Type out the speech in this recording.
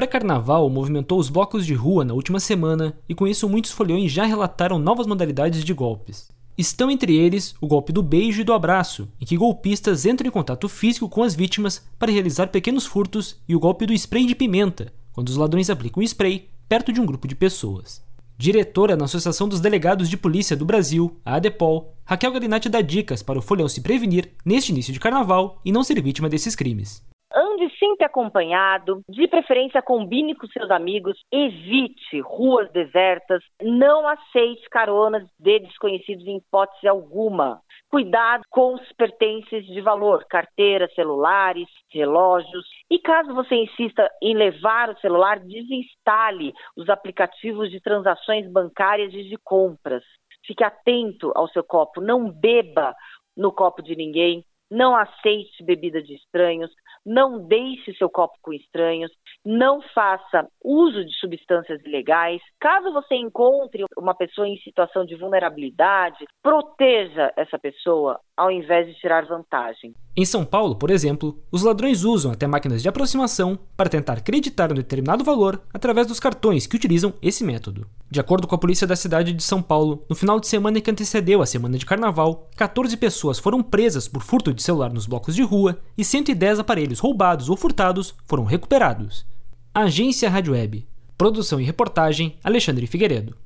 pré-carnaval movimentou os blocos de rua na última semana e com isso muitos foliões já relataram novas modalidades de golpes. Estão entre eles o golpe do beijo e do abraço, em que golpistas entram em contato físico com as vítimas para realizar pequenos furtos, e o golpe do spray de pimenta, quando os ladrões aplicam spray perto de um grupo de pessoas. Diretora na Associação dos Delegados de Polícia do Brasil, a ADEPOL, Raquel Galinatti dá dicas para o folhão se prevenir neste início de carnaval e não ser vítima desses crimes. Sempre acompanhado, de preferência combine com seus amigos, evite ruas desertas, não aceite caronas de desconhecidos em hipótese alguma. Cuidado com os pertences de valor, carteiras, celulares, relógios. E caso você insista em levar o celular, desinstale os aplicativos de transações bancárias e de compras. Fique atento ao seu copo, não beba no copo de ninguém, não aceite bebida de estranhos, não deixe seu copo com estranhos, não faça uso de substâncias ilegais. Caso você encontre uma pessoa em situação de vulnerabilidade, proteja essa pessoa ao invés de tirar vantagem. Em São Paulo, por exemplo, os ladrões usam até máquinas de aproximação para tentar acreditar um determinado valor através dos cartões que utilizam esse método. De acordo com a polícia da cidade de São Paulo, no final de semana que antecedeu a semana de carnaval, 14 pessoas foram presas por furto de celular nos blocos de rua e 110 aparelhos roubados ou furtados foram recuperados. Agência Rádio Web. Produção e reportagem Alexandre Figueiredo.